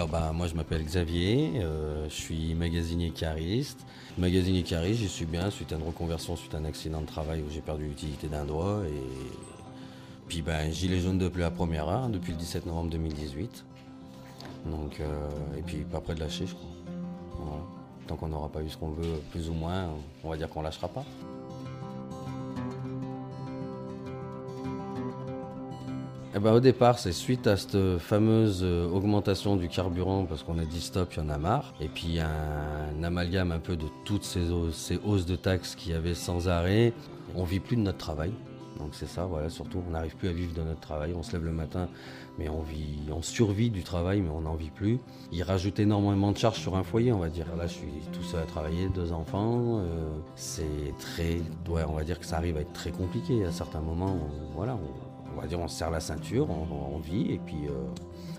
Alors bah moi je m'appelle Xavier, euh, je suis magasinier cariste. Magasinier cariste, j'y suis bien suite à une reconversion, suite à un accident de travail où j'ai perdu l'utilité d'un doigt. Et puis ben gilet jaune depuis la première heure, depuis le 17 novembre 2018. Donc, euh, et puis pas près de lâcher je crois. Tant qu'on n'aura pas eu ce qu'on veut, plus ou moins, on va dire qu'on lâchera pas. Eh ben, au départ, c'est suite à cette fameuse euh, augmentation du carburant, parce qu'on a dit stop, il y en a marre. Et puis un, amalgame un peu de toutes ces, hausses, ces hausses de taxes qu'il y avait sans arrêt. On vit plus de notre travail. Donc c'est ça, voilà, surtout on n'arrive plus à vivre de notre travail. On se lève le matin, mais on vit, on survit du travail, mais on n'en vit plus. Il rajoute énormément de charges sur un foyer, on va dire. Là, je suis tout seul à travailler, deux enfants. Euh, c'est très, ouais, on va dire que ça arrive à être très compliqué à certains moments. voilà, on se serre la ceinture, on, vit et puis euh,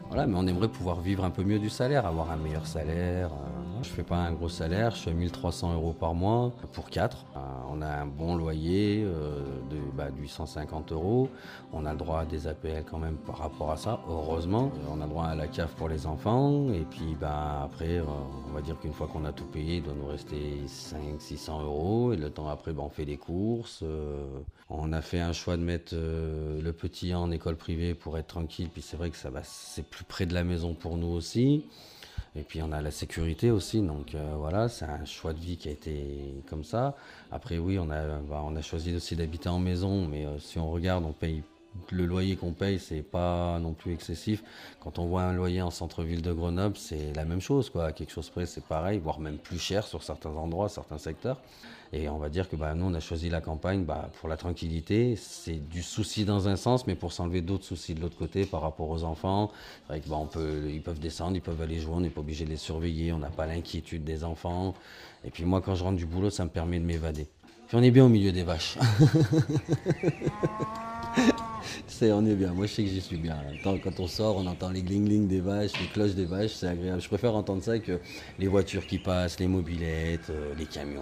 voilà, mais on aimerait pouvoir vivre un peu mieux du salaire, avoir un meilleur salaire. Euh. Je fais pas un gros salaire, je à 1300 euros par mois pour 4. Euh, on a un bon loyer de, bah, 850 euros. On a le droit à des APL quand même par rapport à ça, heureusement. On a droit à la cave pour les enfants et puis bah, après, on va dire qu'une fois qu'on a tout payé, il doit nous rester 500-600 euros et le temps après, bah, on fait des courses. on a fait un choix de mettre le petit en école privée pour être tranquille, puis c'est vrai que ça c'est plus près de la maison pour nous aussi. Et puis on a la sécurité aussi, donc euh, voilà, c'est un choix de vie qui a été comme ça. Après oui, on a, bah, on a choisi aussi d'habiter en maison, mais euh, si on regarde, on paye le loyer qu'on paye, c'est pas non plus excessif. Quand on voit un loyer en centre-ville de Grenoble, c'est la même chose, quoi. quelque chose près, c'est pareil, voire même plus cher sur certains endroits, certains secteurs. Et on va dire que bah, nous, on a choisi la campagne bah, pour la tranquillité. C'est du souci dans un sens, mais pour s'enlever d'autres soucis de l'autre côté par rapport aux enfants. Bah, on peut, ils peuvent descendre, ils peuvent aller jouer, on n'est pas obligé de les surveiller, on n'a pas l'inquiétude des enfants. Et puis moi, quand je rentre du boulot, ça me permet de m'évader. Puis on est bien au milieu des vaches. c'est, on est bien. Moi, je sais que j'y suis bien. Quand on sort, on entend les gling-gling des vaches, les cloches des vaches. C'est agréable. Je préfère entendre ça que les voitures qui passent, les mobilettes, euh, les camions.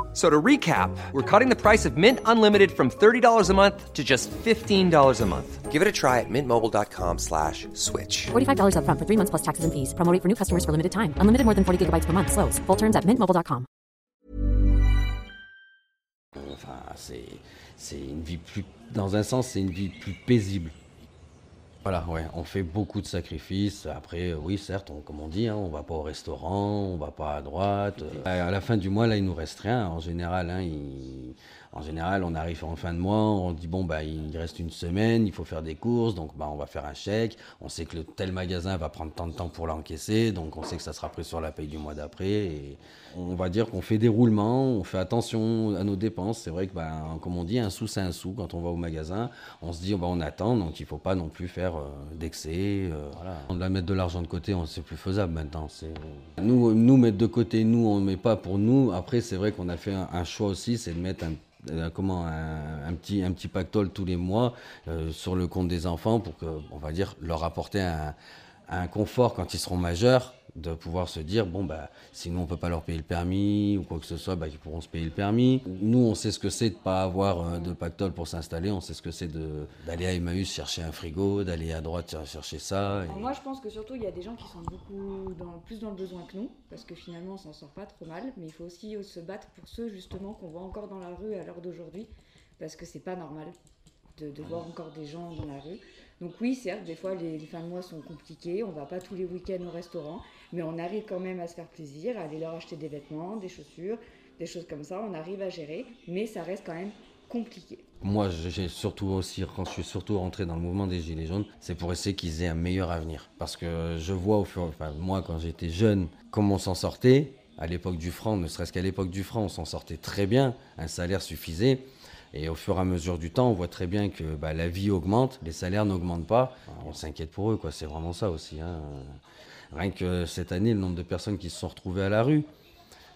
So to recap, we're cutting the price of Mint Unlimited from $30 a month to just $15 a month. Give it a try at mintmobile.com slash switch. $45 up front for three months plus taxes and fees. Promo for new customers for limited time. Unlimited more than 40 gigabytes per month. Slows. Full terms at mintmobile.com. Enfin, c'est une vie plus... Dans un sens, c'est une vie plus paisible. Voilà, ouais, on fait beaucoup de sacrifices. Après, euh, oui, certes, comme on dit, hein, on va pas au restaurant, on va pas à droite. Euh, à la fin du mois, là, il nous reste rien. En général, hein, il, en général, on arrive en fin de mois, on dit bon bah il reste une semaine, il faut faire des courses, donc bah on va faire un chèque. On sait que tel magasin va prendre tant de temps pour l'encaisser, donc on sait que ça sera pris sur la paye du mois d'après. Et on va dire qu'on fait des roulements, on fait attention à nos dépenses. C'est vrai que bah, comme on dit, un sou c'est un sou. Quand on va au magasin, on se dit on attend, donc il faut pas non plus faire euh, d'excès. Euh, voilà. On doit mettre de l'argent de côté, c'est plus faisable maintenant. Nous, nous mettre de côté, nous on met pas pour nous. Après c'est vrai qu'on a fait un choix aussi, c'est de mettre un euh, comment un, petit pactole tous les mois euh, sur le compte des enfants pour que on va dire leur apporter un confort quand ils seront majeurs de pouvoir se dire bon bah sinon on peut pas leur payer le permis ou quoi que ce soit bah ils pourront se payer le permis. Nous on sait ce que c'est de pas avoir euh, de pactole pour s'installer. On sait ce que c'est de d'aller à Emmaüs chercher un frigo d'aller à droite chercher ça moi je pense que surtout il y a des gens qui sont beaucoup plus dans le besoin que nous parce que finalement on s'en sort pas trop mal. Mais il faut aussi se battre pour ceux justement qu'on voit encore dans la rue à l'heure d'aujourd'hui parce que c'est pas normal de voir encore des gens dans la rue donc oui, certes, des fois les, fins de mois sont compliquées, on va pas tous les week-ends au restaurant, mais on arrive quand même à se faire plaisir, à aller leur acheter des vêtements, des chaussures, des choses comme ça, on arrive à gérer, mais ça reste quand même compliqué. Moi, j'ai surtout aussi, quand je suis surtout rentré dans le mouvement des Gilets jaunes, c'est pour essayer qu'ils aient un meilleur avenir. Parce que je vois au fur enfin, moi, quand j'étais jeune, comment on s'en sortait. À l'époque du franc, ne serait-ce qu'à l'époque du franc, on s'en sortait très bien, un salaire suffisait. Et au fur et à mesure du temps, on voit très bien que bah, la vie augmente, les salaires n'augmentent pas. On s'inquiète pour eux, quoi. C'est vraiment ça aussi. Hein. Rien que cette année, le nombre de personnes qui se sont retrouvées à la rue.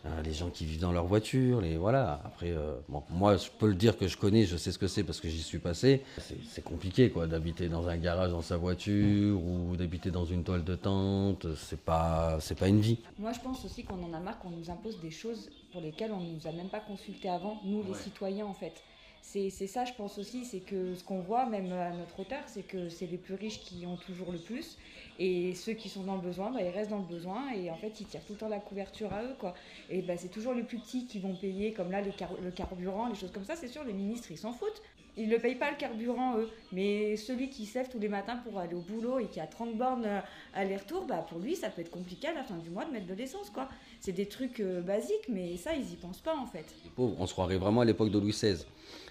euh, les gens qui vivent dans leur voiture, les voilà. Après, euh, bon, moi, je peux le dire que je connais, je sais ce que c'est parce que j'y suis passé. C'est- C'est compliqué, quoi, d'habiter dans un garage dans sa voiture ou d'habiter dans une toile de tente. C'est pas, c'est pas une vie. Moi, je pense aussi qu'on en a marre qu'on nous impose des choses pour lesquelles on ne nous a même pas consulté avant, nous les citoyens en fait. C'est ça, je pense aussi, c'est que ce qu'on voit, même à notre hauteur, c'est que c'est les plus riches qui ont toujours le plus. Et ceux qui sont dans le besoin, bah, ils restent dans le besoin et en fait, ils tirent tout le temps la couverture à eux. Quoi. Et bah, c'est toujours les plus petits qui vont payer, comme là, le, car- le carburant, les choses comme ça. C'est sûr, les ministres, ils s'en foutent. Ils ne payent pas le carburant, eux. Mais celui qui se lève tous les matins pour aller au boulot et qui a 30 bornes euh, aller-retour, bah, pour lui, ça peut être compliqué à la fin du mois de mettre de l'essence. quoi. C'est des trucs euh, basiques, mais ça, ils y pensent pas en fait. Les pauvres, on se croirait vraiment à l'époque de Louis XVI.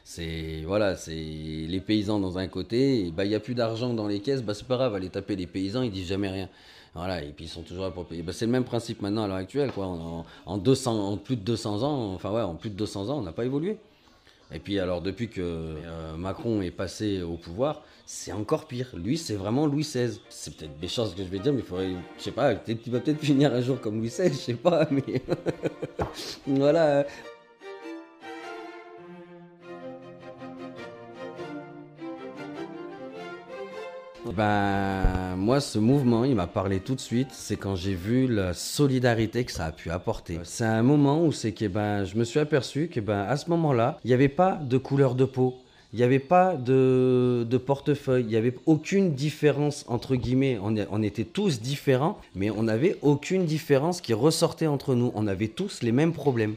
C'est voilà, c'est les paysans dans un côté, bah il y a plus d'argent dans les caisses, bah c'est pas grave, allez taper les paysans, ils disent jamais rien. Voilà, et puis ils sont toujours là pour payer. Bah, c'est le même principe maintenant à l'heure actuelle, quoi. En, en 200, en plus de 200 ans, enfin ouais, en plus de 200 ans, on n'a pas évolué. Et puis alors depuis que euh, Macron est passé au pouvoir, c'est encore pire. Lui, c'est vraiment Louis XVI. C'est peut-être méchant ce que je vais dire, mais il faudrait, je sais pas, peut-être va peut-être finir un jour comme Louis XVI, je sais pas, mais voilà. Ben, moi, ce mouvement, il m'a parlé tout de suite. C'est quand j'ai vu la solidarité que ça a pu apporter. C'est un moment où c'est que ben, je me suis aperçu que ben, à ce moment-là, il n'y avait pas de couleur de peau. Il n'y avait pas de, de portefeuille, il n'y avait aucune différence entre guillemets. On, on était tous différents, mais on n'avait aucune différence qui ressortait entre nous. On avait tous les mêmes problèmes.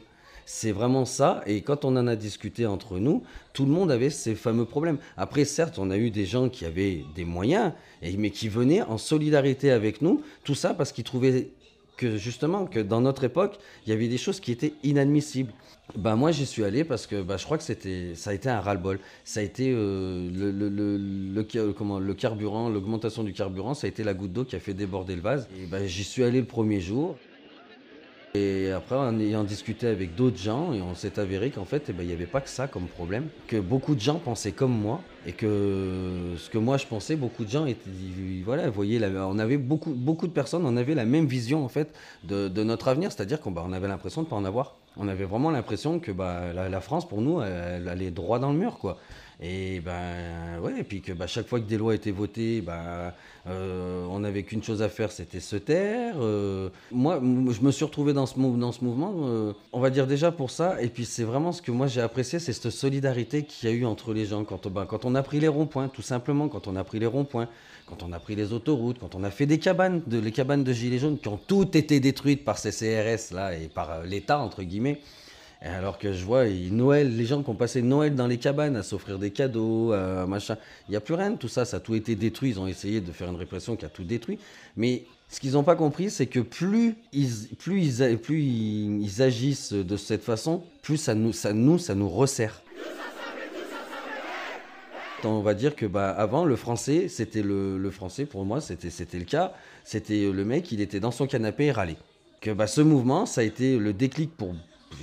C'est vraiment ça. Et quand on en a discuté entre nous, tout le monde avait ces fameux problèmes. Après, certes, on a eu des gens qui avaient des moyens, mais qui venaient en solidarité avec nous. Tout ça parce qu'ils trouvaient que justement, que dans notre époque, il y avait des choses qui étaient inadmissibles. Ben moi, j'y suis allé parce que ben, je crois que c'était, ça a été un ras-le-bol. Ça a été euh, le, comment, le carburant, l'augmentation du carburant, ça a été la goutte d'eau qui a fait déborder le vase. Et ben, j'y suis allé le premier jour. Et après, en ayant discuté avec d'autres gens, et on s'est avéré qu'en fait, eh ben, il n'y avait pas que ça comme problème. Que beaucoup de gens pensaient comme moi, et que ce que moi je pensais, beaucoup de gens étaient, voilà, voyez, on avait beaucoup, beaucoup de personnes, on avait la même vision en fait de, notre avenir, c'est-à-dire qu'on bah, avait l'impression de ne pas en avoir. On avait vraiment l'impression que bah, la, France, pour nous, elle, elle allait droit dans le mur, quoi. Et ben ouais, et puis que bah, chaque fois que des lois étaient votées, bah, euh, on n'avait qu'une chose à faire, c'était se taire. Euh, moi, je me suis retrouvé dans ce, mouvement, euh, on va dire déjà pour ça. Et puis c'est vraiment ce que moi j'ai apprécié, c'est cette solidarité qu'il y a eu entre les gens quand, bah, quand on a pris les ronds-points, tout simplement, quand on a pris les ronds-points, quand on a pris les autoroutes, quand on a fait des cabanes, de, les cabanes de gilets jaunes qui ont toutes été détruites par ces CRS là et par l'État entre guillemets. Alors que je vois Noël, les gens qui ont passé Noël dans les cabanes à s'offrir des cadeaux, machin, il n'y a plus rien de tout ça, ça a tout été détruit. Ils ont essayé de faire une répression qui a tout détruit. Mais ce qu'ils n'ont pas compris, c'est que plus ils, plus, ils, plus agissent de cette façon, plus ça nous, ça nous, ça nous resserre. On va dire que bah, avant, le français, c'était le, le français, pour moi, c'était c'était le cas. C'était le mec, il était dans son canapé et râlait. Que bah, ce mouvement, ça a été le déclic pour,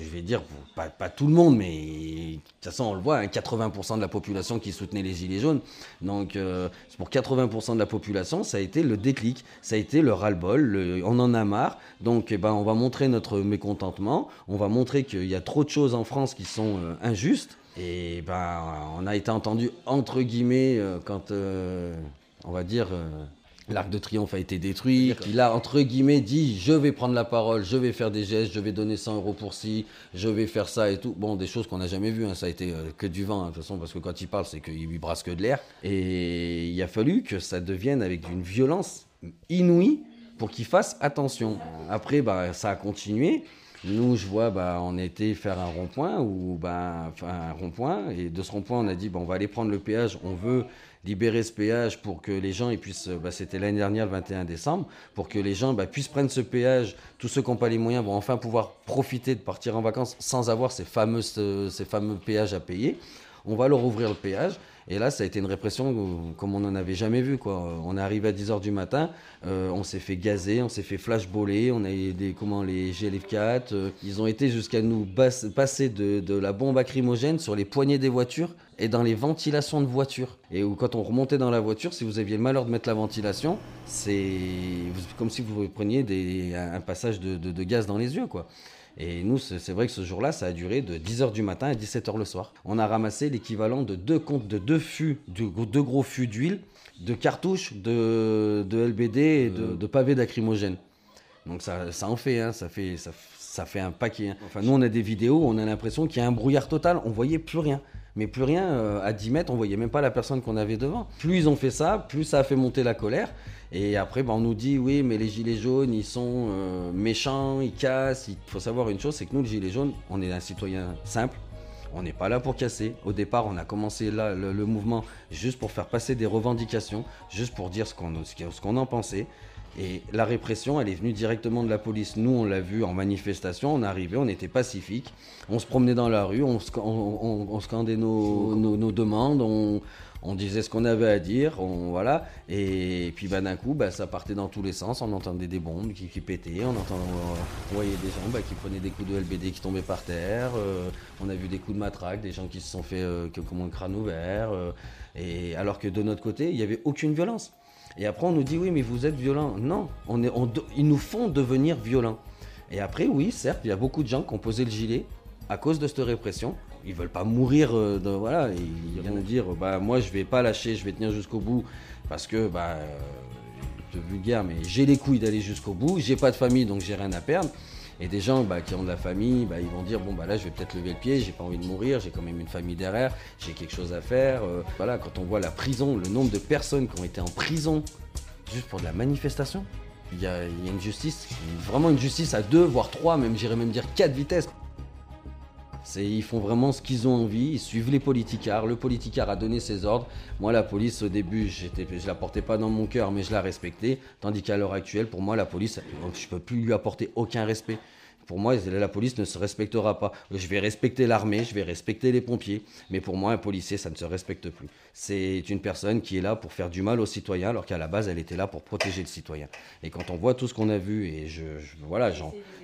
je vais dire, pas, tout le monde, mais de toute façon, on le voit, hein, 80% de la population qui soutenait les Gilets jaunes. Donc, euh, pour 80% de la population, ça a été le déclic, ça a été le ras-le-bol, le- on en a marre. Donc, eh ben, on va montrer notre mécontentement, on va montrer qu'il y a trop de choses en France qui sont euh, injustes. Et ben, on a été entendu entre guillemets euh, quand, euh, on va dire, l'Arc de Triomphe a été détruit. Il a entre guillemets dit je vais prendre la parole, je vais faire des gestes, je vais donner 100 euros pour ci, je vais faire ça et tout. Bon, des choses qu'on n'a jamais vues, hein, ça a été euh, que du vent, hein, de toute façon, parce que quand il parle, c'est qu'il lui brasse que de l'air. Et il a fallu que ça devienne avec une violence inouïe pour qu'il fasse attention. Après, bah, ça a continué. Nous, je vois, bah, on était faire un rond-point ou bah, un rond-point et de ce rond-point, on a dit, bah, on va aller prendre le péage. On veut libérer ce péage pour que les gens ils puissent. Bah, C'était l'année dernière, le 21 décembre, pour que les gens bah, puissent prendre ce péage. Tous ceux qui n'ont pas les moyens vont enfin pouvoir profiter de partir en vacances sans avoir ces fameux, ces fameux péages à payer. On va leur ouvrir le péage. Et là, ça a été une répression comme on n'en avait jamais vu. Quoi. On est arrivé à 10h du matin, euh, on s'est fait gazer, on s'est fait flashballer, on a eu des, comment, les GLF4. euh, ils ont été jusqu'à nous passer de, la bombe acrymogène sur les poignées des voitures et dans les ventilations de voitures. Et où, quand on remontait dans la voiture, si vous aviez le malheur de mettre la ventilation, c'est comme si vous preniez un passage de, de- de gaz dans les yeux. quoi. Et nous, c'est vrai que ce jour-là, ça a duré de 10h du matin à 17h le soir. On a ramassé l'équivalent de deux comptes, de deux fûts, de deux gros fûts d'huile, de cartouches, de, LBD et de, pavés d'acrymogène. Donc ça, ça en fait, hein, ça fait, ça, ça fait un paquet. Hein. Enfin, nous, on a des vidéos, on a l'impression qu'il y a un brouillard total, on voyait plus rien mais plus rien. Euh, à 10 mètres, on voyait même pas la personne qu'on avait devant. Plus ils ont fait ça, plus ça a fait monter la colère. Et après, ben, on nous dit, oui, mais les gilets jaunes, ils sont euh, méchants, ils cassent. Il faut savoir une chose, c'est que nous, les gilets jaunes, on est un citoyen simple. On n'est pas là pour casser. Au départ, on a commencé là, le, mouvement juste pour faire passer des revendications, juste pour dire ce qu'on en pensait. Et la répression, elle est venue directement de la police. Nous, on l'a vu en manifestation, on arrivait, on était pacifique, on se promenait dans la rue, on, scandait nos, demandes, on, disait ce qu'on avait à dire, voilà. Et puis bah, d'un coup, bah, ça partait dans tous les sens, on entendait des bombes qui, pétaient, on, entendait, on voyait des gens bah, qui prenaient des coups de LBD qui tombaient par terre, euh, on a vu des coups de matraque, des gens qui se sont fait euh, comme un crâne ouvert. Euh, et alors que de notre côté, il n'y avait aucune violence. Et après, on nous dit oui, mais vous êtes violent. Non, on est, ils nous font devenir violents. Et après, oui, certes, il y a beaucoup de gens qui ont posé le gilet à cause de cette répression. Ils veulent pas mourir, euh, de, voilà. Ils vont dire, bah moi, je vais pas lâcher, je vais tenir jusqu'au bout parce que, bah, euh, vulgaire, mais j'ai les couilles d'aller jusqu'au bout. J'ai pas de famille, donc j'ai rien à perdre. Et des gens bah, qui ont de la famille, bah, ils vont dire bon bah là je vais peut-être lever le pied, j'ai pas envie de mourir, j'ai quand même une famille derrière, j'ai quelque chose à faire. Euh, voilà, quand on voit la prison, le nombre de personnes qui ont été en prison juste pour de la manifestation, il y a, une justice, vraiment une justice à deux, voire trois, même j'irais même dire quatre vitesses. Ils font vraiment ce qu'ils ont envie, ils suivent les politicards. Le politicard a donné ses ordres. Moi, la police, au début, je ne la portais pas dans mon cœur, mais je la respectais. Tandis qu'à l'heure actuelle, pour moi, la police, je ne peux plus lui apporter aucun respect. Pour moi, la police ne se respectera pas. Je vais respecter l'armée, je vais respecter les pompiers, mais pour moi, un policier, ça ne se respecte plus. C'est une personne qui est là pour faire du mal aux citoyens, alors qu'à la base, elle était là pour protéger le citoyen. Et quand on voit tout ce qu'on a vu, et je, voilà,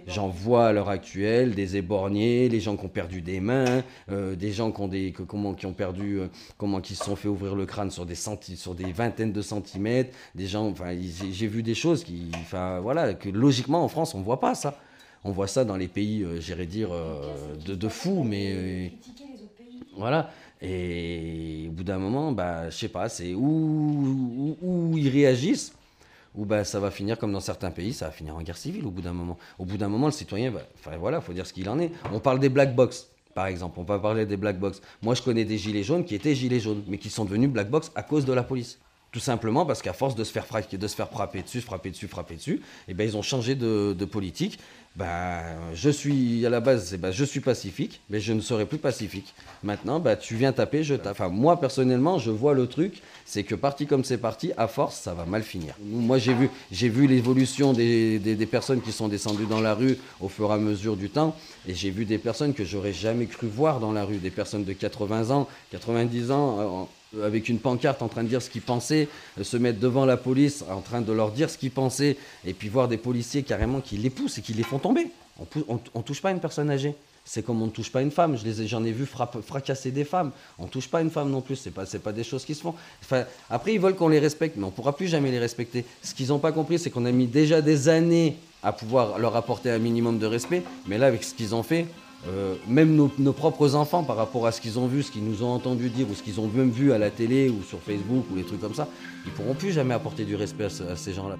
j'en vois à l'heure actuelle des éborgnés, les gens qui ont perdu des mains, euh, des gens qui ont des, comment, qui ont perdu, euh, comment, qui se sont fait ouvrir le crâne sur des sur des vingtaines de centimètres, des gens, enfin, j'ai vu des choses qui, enfin, voilà, que logiquement en France, on voit pas ça. On voit ça dans les pays, euh, j'irais dire, euh, de, fous, mais. Voilà. Et au bout d'un moment, bah, je sais pas, c'est où, ils réagissent, ou bah, ça va finir comme dans certains pays, ça va finir en guerre civile au bout d'un moment. Au bout d'un moment, le citoyen, enfin voilà, faut dire ce qu'il en est. On parle des black box, par exemple, on va parler des black box. Moi, je connais des gilets jaunes qui étaient gilets jaunes, mais qui sont devenus black box à cause de la police. Tout simplement parce qu'à force de se faire frapper, de se faire dessus, frapper dessus, frapper dessus, et eh ben ils ont changé de politique bah, je suis à la base, bah, je suis pacifique, mais je ne serai plus pacifique. Maintenant, bah, tu viens taper, je tape. Enfin, moi personnellement, je vois le truc, c'est que parti comme c'est parti, à force, ça va mal finir. Moi, j'ai vu, j'ai vu l'évolution des, des, personnes qui sont descendues dans la rue au fur et à mesure du temps, et j'ai vu des personnes que j'aurais jamais cru voir dans la rue, des personnes de 80 ans, 90 ans. Euh, avec une pancarte en train de dire ce qu'ils pensaient, euh, se mettre devant la police en train de leur dire ce qu'ils pensaient, et puis voir des policiers carrément qui les poussent et qui les font tomber. On ne touche pas une personne âgée. C'est comme on ne touche pas une femme. J'en ai, vu fracasser des femmes. On ne touche pas une femme non plus. Ce n'est pas, pas des choses qui se font. Après, ils veulent qu'on les respecte, mais on ne pourra plus jamais les respecter. Ce qu'ils n'ont pas compris, c'est qu'on a mis déjà des années à pouvoir leur apporter un minimum de respect. Mais là, avec ce qu'ils ont fait, euh, même nos, propres enfants, par rapport à ce qu'ils ont vu, ce qu'ils nous ont entendu dire, ou ce qu'ils ont même vu à la télé ou sur Facebook ou les trucs comme ça, ils pourront plus jamais apporter du respect à, ces gens-là.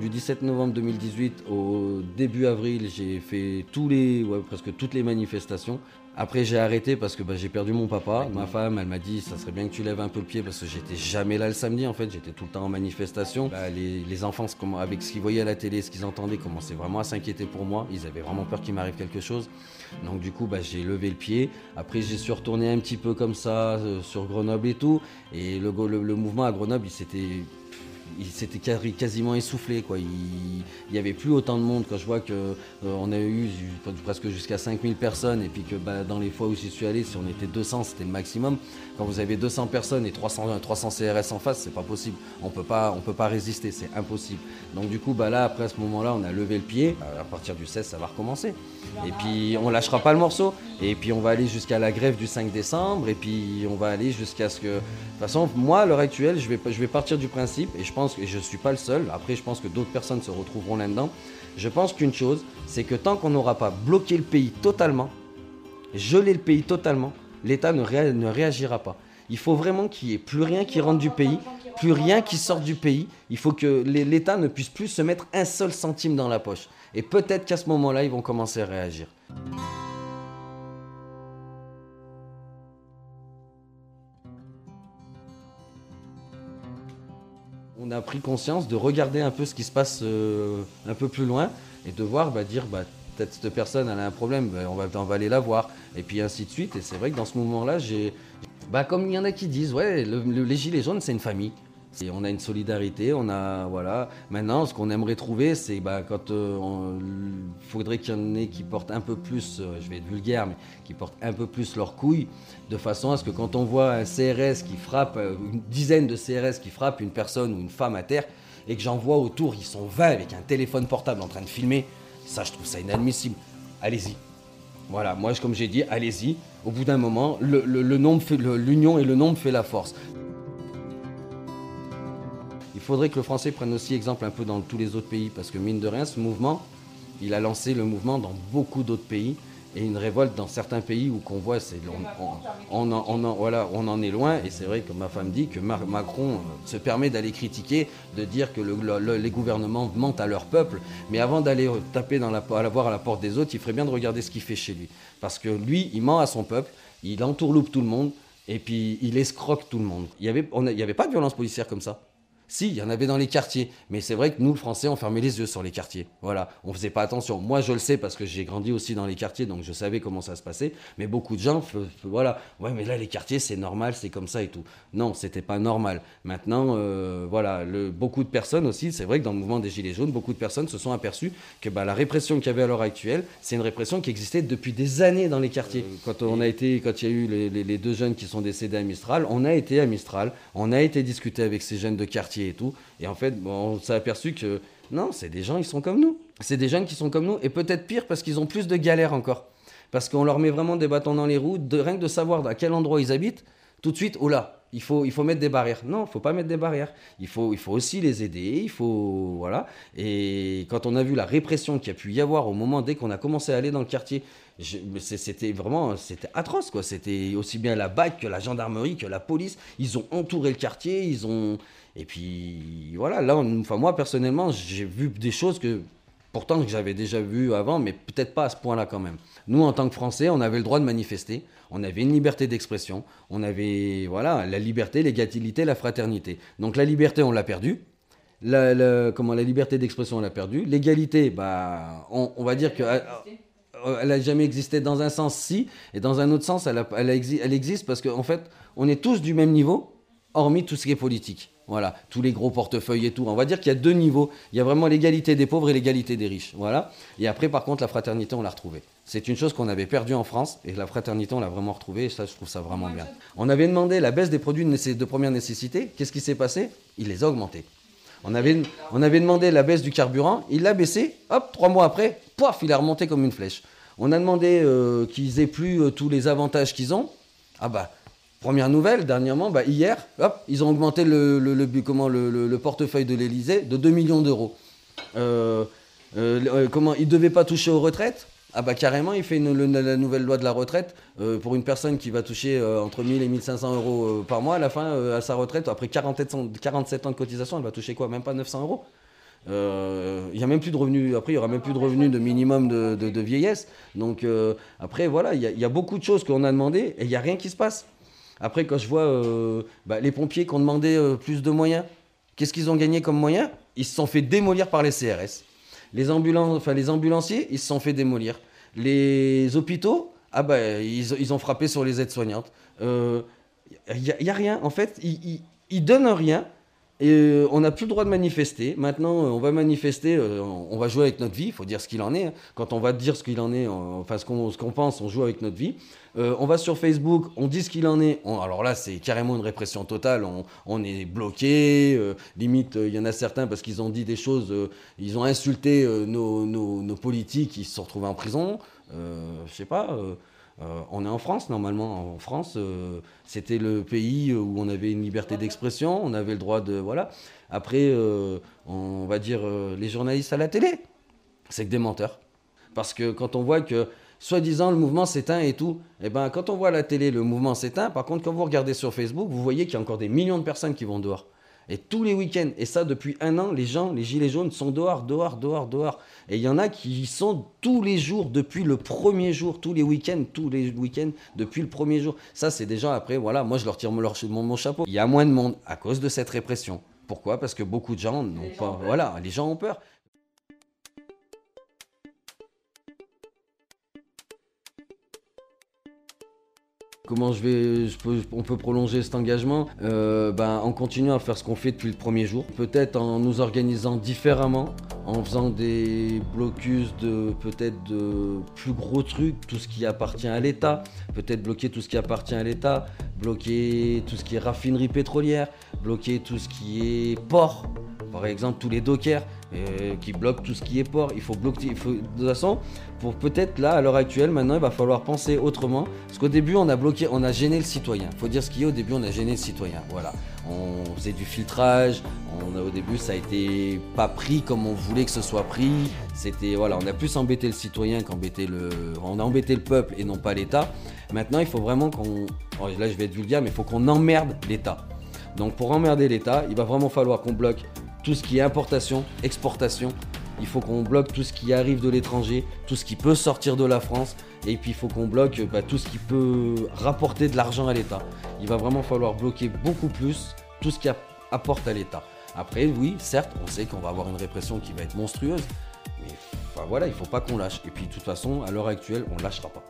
Du 17 novembre 2018 au début avril, j'ai fait tous les, presque toutes les manifestations. Après, j'ai arrêté parce que bah, j'ai perdu mon papa. Ma femme, elle m'a dit, ça serait bien que tu lèves un peu le pied parce que j'étais jamais là le samedi. En fait, j'étais tout le temps en manifestation. Bah, les, enfants, avec ce qu'ils voyaient à la télé, ce qu'ils entendaient, commençaient vraiment à s'inquiéter pour moi. Ils avaient vraiment peur qu'il m'arrive quelque chose. Donc du coup, bah, j'ai levé le pied. Après, j'ai suis retourné un petit peu comme ça euh, sur Grenoble et tout. Et le, le mouvement à Grenoble, il s'était il s'était quasiment essoufflé. Quoi. Il n'y avait plus autant de monde. Quand je vois qu'on euh, a eu presque jusqu'à 5000 personnes et puis que bah, dans les fois où j'y suis allé, si on était 200, c'était le maximum. Quand vous avez 200 personnes et 300, 300 CRS en face, c'est pas possible. On peut pas, on peut pas résister, c'est impossible. Donc du coup, bah, là, après ce moment-là, on a levé le pied. À partir du 16, ça va recommencer. Et puis on lâchera pas le morceau. Et puis on va aller jusqu'à la grève du 5 décembre, et puis on va aller jusqu'à ce que... De toute façon, moi, à l'heure actuelle, je vais, je vais partir du principe, et je pense que je ne suis pas le seul, après je pense que d'autres personnes se retrouveront là-dedans, je pense qu'une chose, c'est que tant qu'on n'aura pas bloqué le pays totalement, gelé le pays totalement, l'État ne, ne réagira pas. Il faut vraiment qu'il n'y ait plus rien qui rentre du pays, plus rien qui sorte du pays. Il faut que l'État ne puisse plus se mettre un seul centime dans la poche. Et peut-être qu'à ce moment-là, ils vont commencer à réagir. On a pris conscience de regarder un peu ce qui se passe euh, un peu plus loin et de voir, bah, dire, bah, peut-être cette personne elle a un problème, bah, on, va, on va aller la voir. Et puis ainsi de suite. Et c'est vrai que dans ce mouvement-là, j'ai, bah, comme il y en a qui disent, ouais, les gilets jaunes, c'est une famille. On a une solidarité, on a voilà. Maintenant, ce qu'on aimerait trouver, c'est bah, quand euh, il faudrait qu'il y en ait qui portent un peu plus, euh, je vais être vulgaire, mais qui portent un peu plus leurs couilles, de façon à ce que quand on voit un CRS qui frappe, euh, une dizaine de CRS qui frappent une personne ou une femme à terre, et que j'en vois autour, ils sont 20 avec un téléphone portable en train de filmer, ça, je trouve ça inadmissible. Allez-y. Voilà, moi, comme j'ai dit, allez-y. Au bout d'un moment, l'union et le nombre fait la force. Il faudrait que le français prenne aussi exemple un peu dans tous les autres pays, parce que mine de rien, ce mouvement, il a lancé le mouvement dans beaucoup d'autres pays, et une révolte dans certains pays où qu'on voit, c'est on, on, voilà, on en est loin, et c'est vrai que ma femme dit que Macron euh, se permet d'aller critiquer, de dire que les gouvernements mentent à leur peuple, mais avant d'aller taper dans la, à la voir à la porte des autres, il ferait bien de regarder ce qu'il fait chez lui, parce que lui, il ment à son peuple, il entourloupe tout le monde, et puis il escroque tout le monde. Il n'y avait, avait pas de violence policière comme ça. Si, il y en avait dans les quartiers. Mais c'est vrai que nous, le Français, on fermait les yeux sur les quartiers. Voilà, on faisait pas attention. Moi, je le sais parce que j'ai grandi aussi dans les quartiers, donc je savais comment ça se passait. Mais beaucoup de gens, voilà, ouais, mais là, les quartiers, c'est normal, c'est comme ça et tout. Non, c'était pas normal. Maintenant, euh, voilà, le, beaucoup de personnes aussi, c'est vrai que dans le mouvement des Gilets jaunes, beaucoup de personnes se sont aperçues que bah, la répression qu'il y avait à l'heure actuelle, c'est une répression qui existait depuis des années dans les quartiers. Euh, quand on a été, quand il y a eu les, les deux jeunes qui sont décédés à Mistral, on a été à Mistral, on a été discuter avec ces jeunes de quartier et tout. Et en fait, on s'est aperçu que non, c'est des gens, ils sont comme nous. C'est des jeunes qui sont comme nous, et peut-être pire parce qu'ils ont plus de galères encore. Parce qu'on leur met vraiment des bâtons dans les roues, de, rien que de savoir à quel endroit ils habitent, tout de suite, oh là, il faut, il faut mettre des barrières. Non, il faut pas mettre des barrières. Il faut, il faut aussi les aider. Il faut, voilà. Et quand on a vu la répression qu'il y a pu y avoir au moment dès qu'on a commencé à aller dans le quartier, c'était vraiment, c'était atroce quoi. C'était aussi bien la BAC que la gendarmerie que la police. Ils ont entouré le quartier. Ils ont, et puis voilà. Là, enfin moi personnellement, j'ai vu des choses que pourtant que j'avais déjà vues avant, mais peut-être pas à ce point-là quand même. Nous, en tant que Français, on avait le droit de manifester on avait une liberté d'expression, on avait voilà, la liberté, l'égalité, la fraternité. Donc la liberté, on l'a perdue. La, comment, la liberté d'expression, on l'a perdue. L'égalité, bah, on, va dire que elle n'a jamais existé dans un sens, si, et dans un autre sens, elle, elle, elle existe parce qu'en en fait, on est tous du même niveau, hormis tout ce qui est politique. Voilà, tous les gros portefeuilles et tout. On va dire qu'il y a deux niveaux. Il y a vraiment l'égalité des pauvres et l'égalité des riches. Voilà. Et après, par contre, la fraternité, on l'a retrouvée. C'est une chose qu'on avait perdue en France et la fraternité, on l'a vraiment retrouvée. Et ça, je trouve ça vraiment bien. On avait demandé la baisse des produits de première nécessité. Qu'est-ce qui s'est passé? Il les a augmentés. On avait, on avait demandé la baisse du carburant. Il l'a baissé. Hop, trois mois après, poif, il a remonté comme une flèche. On a demandé euh, qu'ils aient plus euh, tous les avantages qu'ils ont. Ah bah, Première nouvelle, dernièrement, bah, hier, hop, ils ont augmenté le, portefeuille de l'Elysée de 2 millions d'euros. Euh, euh, euh, comment, ils ne devaient pas toucher aux retraites? Ah bah carrément, il fait la nouvelle loi de la retraite pour une personne qui va toucher entre 1000 et 1500 euros par mois à la fin à sa retraite, après 47 ans, 47 ans de cotisation, elle va toucher quoi? Même pas 900 euros? Il n'y a même plus de revenus, après il n'y aura même plus de revenus de minimum de, vieillesse. Donc après voilà, il y, y, a beaucoup de choses qu'on a demandé et il n'y a rien qui se passe. Après, quand je vois euh, bah, les pompiers qui ont demandé euh, plus de moyens, qu'est-ce qu'ils ont gagné comme moyens? Ils se sont fait démolir par les CRS. Les, ambulanciers, ils se sont fait démolir. Les hôpitaux, ah bah, ils, ont frappé sur les aides-soignantes. Il euh, n'y a, rien. En fait, ils, ils, donnent rien. Et on n'a plus le droit de manifester. Maintenant, on va manifester, on va jouer avec notre vie, il faut dire ce qu'il en est. Hein. Quand on va dire ce qu'il en est, enfin ce qu'on pense, on joue avec notre vie. Euh, on va sur Facebook, on dit ce qu'il en est. alors là, c'est carrément une répression totale. On, est bloqué. Euh, limite, il y en a certains parce qu'ils ont dit des choses, euh, ils ont insulté nos, politiques, ils se sont retrouvés en prison. je sais pas. Euh, on est en France normalement. En France, euh, c'était le pays où on avait une liberté d'expression, on avait le droit de voilà. Après, euh, on va dire les journalistes à la télé, c'est que des menteurs. Parce que quand on voit que soi-disant le mouvement s'éteint et tout, et eh ben quand on voit à la télé le mouvement s'éteint, par contre quand vous regardez sur Facebook, vous voyez qu'il y a encore des millions de personnes qui vont dehors. Et tous les week-ends, et ça depuis un an, les gens, les gilets jaunes sont dehors, dehors, dehors, dehors. Et il y en a qui y sont tous les jours, depuis le premier jour, tous les week-ends, tous les week-ends, depuis le premier jour. Ça, c'est des gens, après, voilà, moi je leur tire mon, mon, chapeau. Il y a moins de monde à cause de cette répression. Pourquoi? Parce que beaucoup de gens n'ont pas. Voilà, les gens ont peur. Comment je vais, on peut prolonger cet engagement euh, ben, En continuant à faire ce qu'on fait depuis le premier jour. Peut-être en nous organisant différemment, en faisant des blocus de peut-être de plus gros trucs, tout ce qui appartient à l'État. Peut-être bloquer tout ce qui appartient à l'État, bloquer tout ce qui est raffinerie pétrolière, bloquer tout ce qui est port. Par exemple, tous les dockers euh, qui bloquent tout ce qui est port. Il faut bloquer. Il faut, de toute façon, pour peut-être là, à l'heure actuelle, maintenant, il va falloir penser autrement. Parce qu'au début, on a bloqué, on a gêné le citoyen. Faut dire ce qu'il y a. Au début, on a gêné le citoyen. Voilà. On faisait du filtrage. On au début, ça a été pas pris comme on voulait que ce soit pris. C'était voilà, on a plus embêté le citoyen qu'embêté le, on a embêté le peuple et non pas l'État. Maintenant, il faut vraiment qu'on, oh, là, je vais être vulgaire, mais il faut qu'on emmerde l'État. Donc pour emmerder l'État, il va vraiment falloir qu'on bloque tout ce qui est importation, exportation. Il faut qu'on bloque tout ce qui arrive de l'étranger, tout ce qui peut sortir de la France. Et puis il faut qu'on bloque bah, tout ce qui peut rapporter de l'argent à l'État. Il va vraiment falloir bloquer beaucoup plus tout ce qui apporte à l'État. Après, oui, certes, on sait qu'on va avoir une répression qui va être monstrueuse. Mais voilà, il ne faut pas qu'on lâche. Et puis de toute façon, à l'heure actuelle, on ne lâchera pas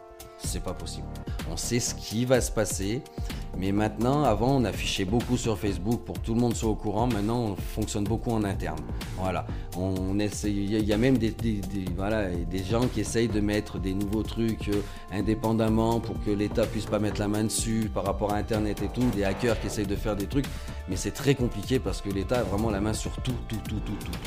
c'est pas possible. On sait ce qui va se passer, mais maintenant, avant, on affichait beaucoup sur Facebook pour que tout le monde soit au courant. Maintenant, on fonctionne beaucoup en interne. Voilà. On il y a même des gens qui essayent de mettre des nouveaux trucs euh, indépendamment pour que l'État puisse pas mettre la main dessus par rapport à Internet et tout. Des hackers qui essayent de faire des trucs, mais c'est très compliqué parce que l'État a vraiment la main sur tout, tout, tout, tout, tout.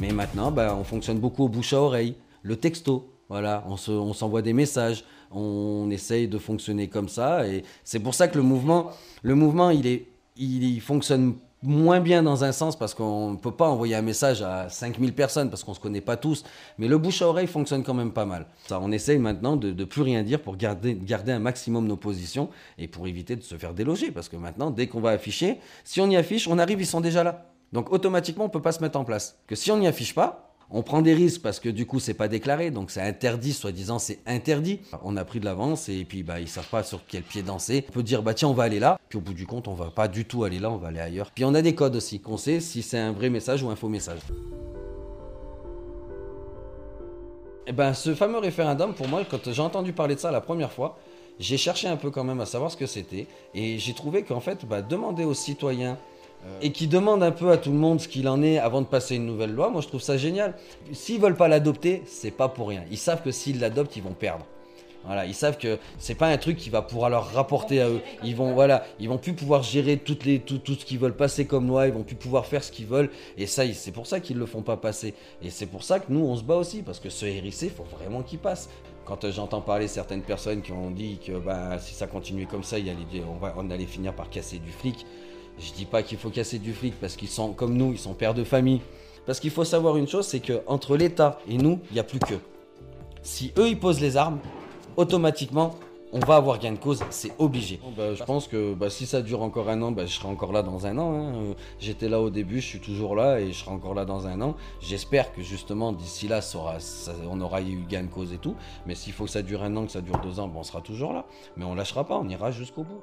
Mais maintenant, bah, on fonctionne beaucoup au bouche à oreille, le texto. Voilà, on s'envoie des messages, on essaye de fonctionner comme ça. Et c'est pour ça que le mouvement, le mouvement il, est, il, fonctionne moins bien dans un sens parce qu'on ne peut pas envoyer un message à 5000 personnes parce qu'on ne se connaît pas tous. Mais le bouche à oreille fonctionne quand même pas mal. Ça, on essaye maintenant de ne plus rien dire pour garder, garder un maximum nos positions et pour éviter de se faire déloger. Parce que maintenant, dès qu'on va afficher, si on y affiche, on arrive, ils sont déjà là. Donc automatiquement, on ne peut pas se mettre en place. Que si on n'y affiche pas, on prend des risques parce que du coup c'est pas déclaré, donc c'est interdit, soi-disant c'est interdit. On a pris de l'avance et puis bah ils savent pas sur quel pied danser. On peut dire bah tiens on va aller là, puis au bout du compte on va pas du tout aller là, on va aller ailleurs. Puis on a des codes aussi qu'on sait si c'est un vrai message ou un faux message. Et eh ben ce fameux référendum pour moi quand j'ai entendu parler de ça la première fois, j'ai cherché un peu quand même à savoir ce que c'était et j'ai trouvé qu'en fait bah, demander aux citoyens. Et qui demande un peu à tout le monde ce qu'il en est avant de passer une nouvelle loi, moi je trouve ça génial. S'ils veulent pas l'adopter, c'est pas pour rien. Ils savent que s'ils l'adoptent, ils vont perdre. Voilà, ils savent que c'est pas un truc qui va pouvoir leur rapporter à eux. Ils vont, voilà, ils vont plus pouvoir gérer toutes les, tout, tout ce qu'ils veulent passer comme loi. Ils vont plus pouvoir faire ce qu'ils veulent. Et ça, c'est pour ça qu'ils le font pas passer. Et c'est pour ça que nous, on se bat aussi parce que ce RIC, faut vraiment qu'il passe. Quand euh, j'entends parler certaines personnes qui ont dit que bah, si ça continuait comme ça, il allait, on, on allait finir par casser du flic. Je dis pas qu'il faut casser du flic parce qu'ils sont comme nous, ils sont pères de famille. Parce qu'il faut savoir une chose, c'est que entre l'État et nous, il n'y a plus que. Si eux ils posent les armes, automatiquement, on va avoir gain de cause, c'est obligé. Bah, je pense que bah, si ça dure encore un an, bah, je serai encore là dans un an. Hein. Euh, j'étais là au début, je suis toujours là et je serai encore là dans un an. J'espère que justement d'ici là, on aura eu gain de cause et tout. Mais s'il faut que ça dure un an, que ça dure deux ans, on sera toujours là. Mais on lâchera pas, on ira jusqu'au bout.